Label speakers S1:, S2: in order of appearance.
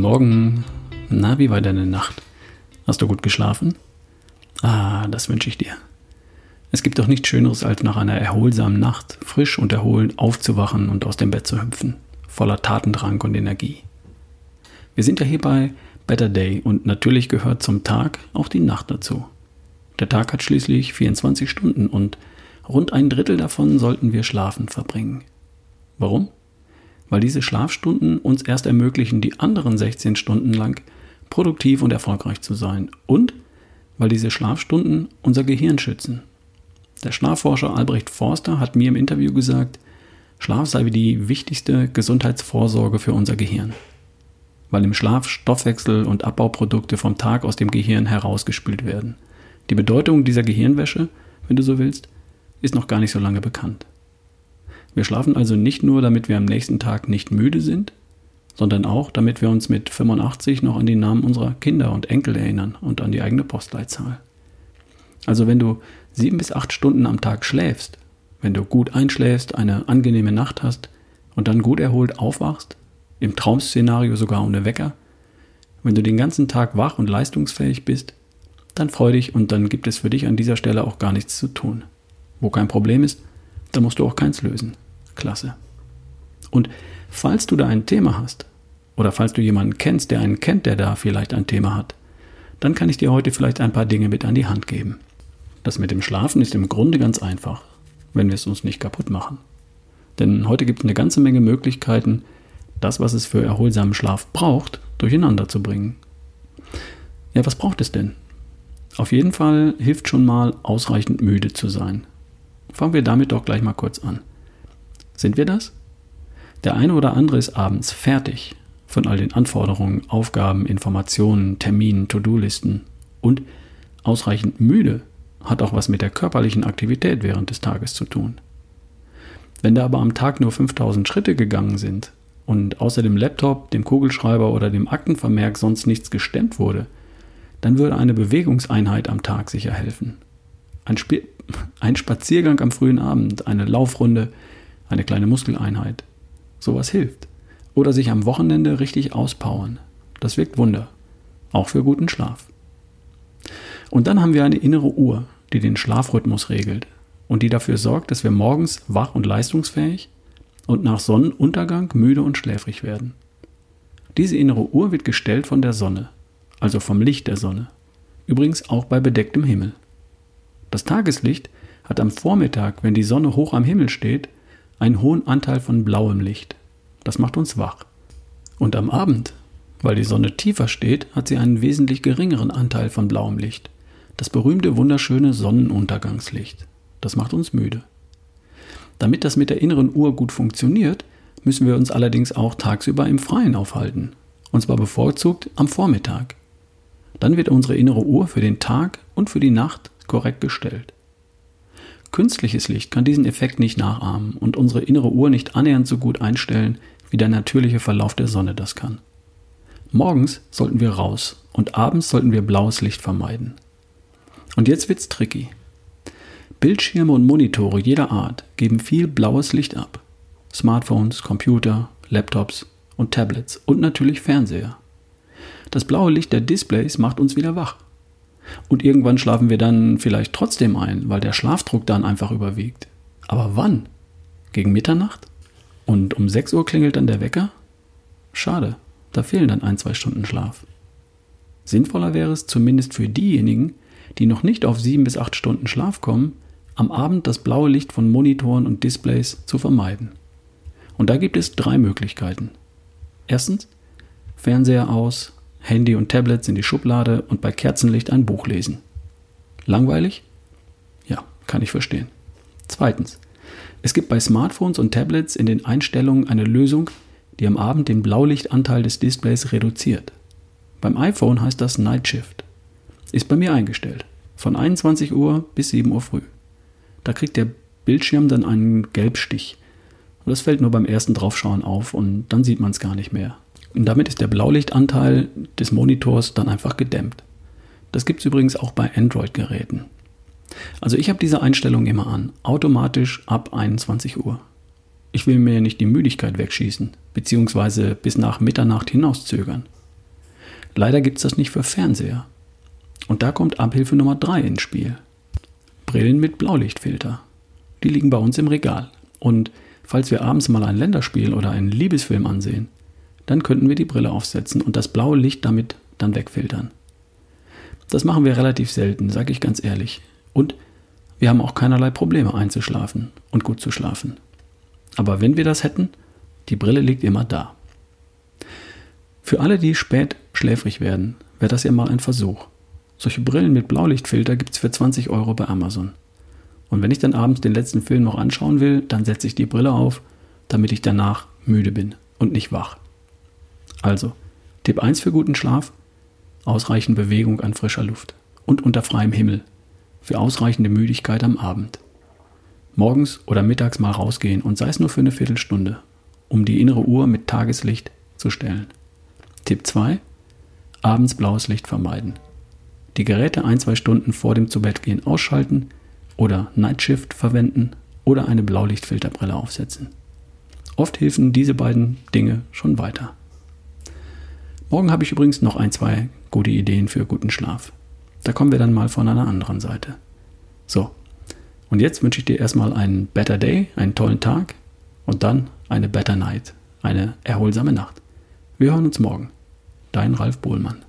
S1: Morgen. Na, wie war deine Nacht? Hast du gut geschlafen? Ah, das wünsche ich dir. Es gibt doch nichts Schöneres, als nach einer erholsamen Nacht frisch und erholt aufzuwachen und aus dem Bett zu hüpfen, voller Tatendrang und Energie. Wir sind ja hier bei Better Day und natürlich gehört zum Tag auch die Nacht dazu. Der Tag hat schließlich 24 Stunden und rund ein Drittel davon sollten wir schlafen verbringen. Warum? Weil diese Schlafstunden uns erst ermöglichen, die anderen 16 Stunden lang produktiv und erfolgreich zu sein und weil diese Schlafstunden unser Gehirn schützen. Der Schlafforscher Albrecht Forster hat mir im Interview gesagt, Schlaf sei wie die wichtigste Gesundheitsvorsorge für unser Gehirn, weil im Schlaf Stoffwechsel und Abbauprodukte vom Tag aus dem Gehirn herausgespült werden. Die Bedeutung dieser Gehirnwäsche, wenn du so willst, ist noch gar nicht so lange bekannt. Wir schlafen also nicht nur, damit wir am nächsten Tag nicht müde sind, sondern auch, damit wir uns mit 85 noch an die Namen unserer Kinder und Enkel erinnern und an die eigene Postleitzahl. Also wenn du sieben bis acht Stunden am Tag schläfst, wenn du gut einschläfst, eine angenehme Nacht hast und dann gut erholt aufwachst, im Traumszenario sogar ohne Wecker, wenn du den ganzen Tag wach und leistungsfähig bist, dann freu dich und dann gibt es für dich an dieser Stelle auch gar nichts zu tun. Wo kein Problem ist, da musst du auch keins lösen. Klasse. Und falls du da ein Thema hast, oder falls du jemanden kennst, der einen kennt, der da vielleicht ein Thema hat, dann kann ich dir heute vielleicht ein paar Dinge mit an die Hand geben. Das mit dem Schlafen ist im Grunde ganz einfach, wenn wir es uns nicht kaputt machen. Denn heute gibt es eine ganze Menge Möglichkeiten, das, was es für erholsamen Schlaf braucht, durcheinander zu bringen. Ja, was braucht es denn? Auf jeden Fall hilft schon mal, ausreichend müde zu sein. Fangen wir damit doch gleich mal kurz an. Sind wir das? Der eine oder andere ist abends fertig von all den Anforderungen, Aufgaben, Informationen, Terminen, To-Do-Listen und ausreichend müde hat auch was mit der körperlichen Aktivität während des Tages zu tun. Wenn da aber am Tag nur 5000 Schritte gegangen sind und außer dem Laptop, dem Kugelschreiber oder dem Aktenvermerk sonst nichts gestemmt wurde, dann würde eine Bewegungseinheit am Tag sicher helfen. Ein, Sp ein Spaziergang am frühen Abend, eine Laufrunde, eine kleine Muskeleinheit. Sowas hilft. Oder sich am Wochenende richtig auspowern. Das wirkt Wunder. Auch für guten Schlaf. Und dann haben wir eine innere Uhr, die den Schlafrhythmus regelt und die dafür sorgt, dass wir morgens wach und leistungsfähig und nach Sonnenuntergang müde und schläfrig werden. Diese innere Uhr wird gestellt von der Sonne, also vom Licht der Sonne. Übrigens auch bei bedecktem Himmel. Das Tageslicht hat am Vormittag, wenn die Sonne hoch am Himmel steht, einen hohen Anteil von blauem Licht. Das macht uns wach. Und am Abend, weil die Sonne tiefer steht, hat sie einen wesentlich geringeren Anteil von blauem Licht. Das berühmte wunderschöne Sonnenuntergangslicht. Das macht uns müde. Damit das mit der inneren Uhr gut funktioniert, müssen wir uns allerdings auch tagsüber im Freien aufhalten. Und zwar bevorzugt am Vormittag. Dann wird unsere innere Uhr für den Tag und für die Nacht korrekt gestellt. Künstliches Licht kann diesen Effekt nicht nachahmen und unsere innere Uhr nicht annähernd so gut einstellen, wie der natürliche Verlauf der Sonne das kann. Morgens sollten wir raus und abends sollten wir blaues Licht vermeiden. Und jetzt wird's tricky. Bildschirme und Monitore jeder Art geben viel blaues Licht ab. Smartphones, Computer, Laptops und Tablets und natürlich Fernseher. Das blaue Licht der Displays macht uns wieder wach. Und irgendwann schlafen wir dann vielleicht trotzdem ein, weil der Schlafdruck dann einfach überwiegt. Aber wann? Gegen Mitternacht? Und um 6 Uhr klingelt dann der Wecker? Schade, da fehlen dann ein, zwei Stunden Schlaf. Sinnvoller wäre es zumindest für diejenigen, die noch nicht auf 7 bis 8 Stunden Schlaf kommen, am Abend das blaue Licht von Monitoren und Displays zu vermeiden. Und da gibt es drei Möglichkeiten. Erstens, Fernseher aus, Handy und Tablets in die Schublade und bei Kerzenlicht ein Buch lesen. Langweilig? Ja, kann ich verstehen. Zweitens. Es gibt bei Smartphones und Tablets in den Einstellungen eine Lösung, die am Abend den Blaulichtanteil des Displays reduziert. Beim iPhone heißt das Night Shift. Ist bei mir eingestellt. Von 21 Uhr bis 7 Uhr früh. Da kriegt der Bildschirm dann einen Gelbstich. Und das fällt nur beim ersten Draufschauen auf und dann sieht man es gar nicht mehr. Und damit ist der Blaulichtanteil des Monitors dann einfach gedämmt. Das gibt es übrigens auch bei Android-Geräten. Also ich habe diese Einstellung immer an, automatisch ab 21 Uhr. Ich will mir nicht die Müdigkeit wegschießen, beziehungsweise bis nach Mitternacht hinauszögern. Leider gibt es das nicht für Fernseher. Und da kommt Abhilfe Nummer 3 ins Spiel. Brillen mit Blaulichtfilter. Die liegen bei uns im Regal. Und falls wir abends mal ein Länderspiel oder einen Liebesfilm ansehen, dann könnten wir die Brille aufsetzen und das blaue Licht damit dann wegfiltern. Das machen wir relativ selten, sage ich ganz ehrlich. Und wir haben auch keinerlei Probleme einzuschlafen und gut zu schlafen. Aber wenn wir das hätten, die Brille liegt immer da. Für alle, die spät schläfrig werden, wäre das ja mal ein Versuch. Solche Brillen mit Blaulichtfilter gibt es für 20 Euro bei Amazon. Und wenn ich dann abends den letzten Film noch anschauen will, dann setze ich die Brille auf, damit ich danach müde bin und nicht wach. Also, Tipp 1 für guten Schlaf, ausreichend Bewegung an frischer Luft und unter freiem Himmel für ausreichende Müdigkeit am Abend. Morgens oder mittags mal rausgehen und sei es nur für eine Viertelstunde, um die innere Uhr mit Tageslicht zu stellen. Tipp 2. Abends blaues Licht vermeiden. Die Geräte ein, zwei Stunden vor dem Zubettgehen ausschalten oder Nightshift verwenden oder eine Blaulichtfilterbrille aufsetzen. Oft helfen diese beiden Dinge schon weiter. Morgen habe ich übrigens noch ein, zwei gute Ideen für guten Schlaf. Da kommen wir dann mal von einer anderen Seite. So, und jetzt wünsche ich dir erstmal einen Better Day, einen tollen Tag und dann eine Better Night, eine erholsame Nacht. Wir hören uns morgen. Dein Ralf Bohlmann.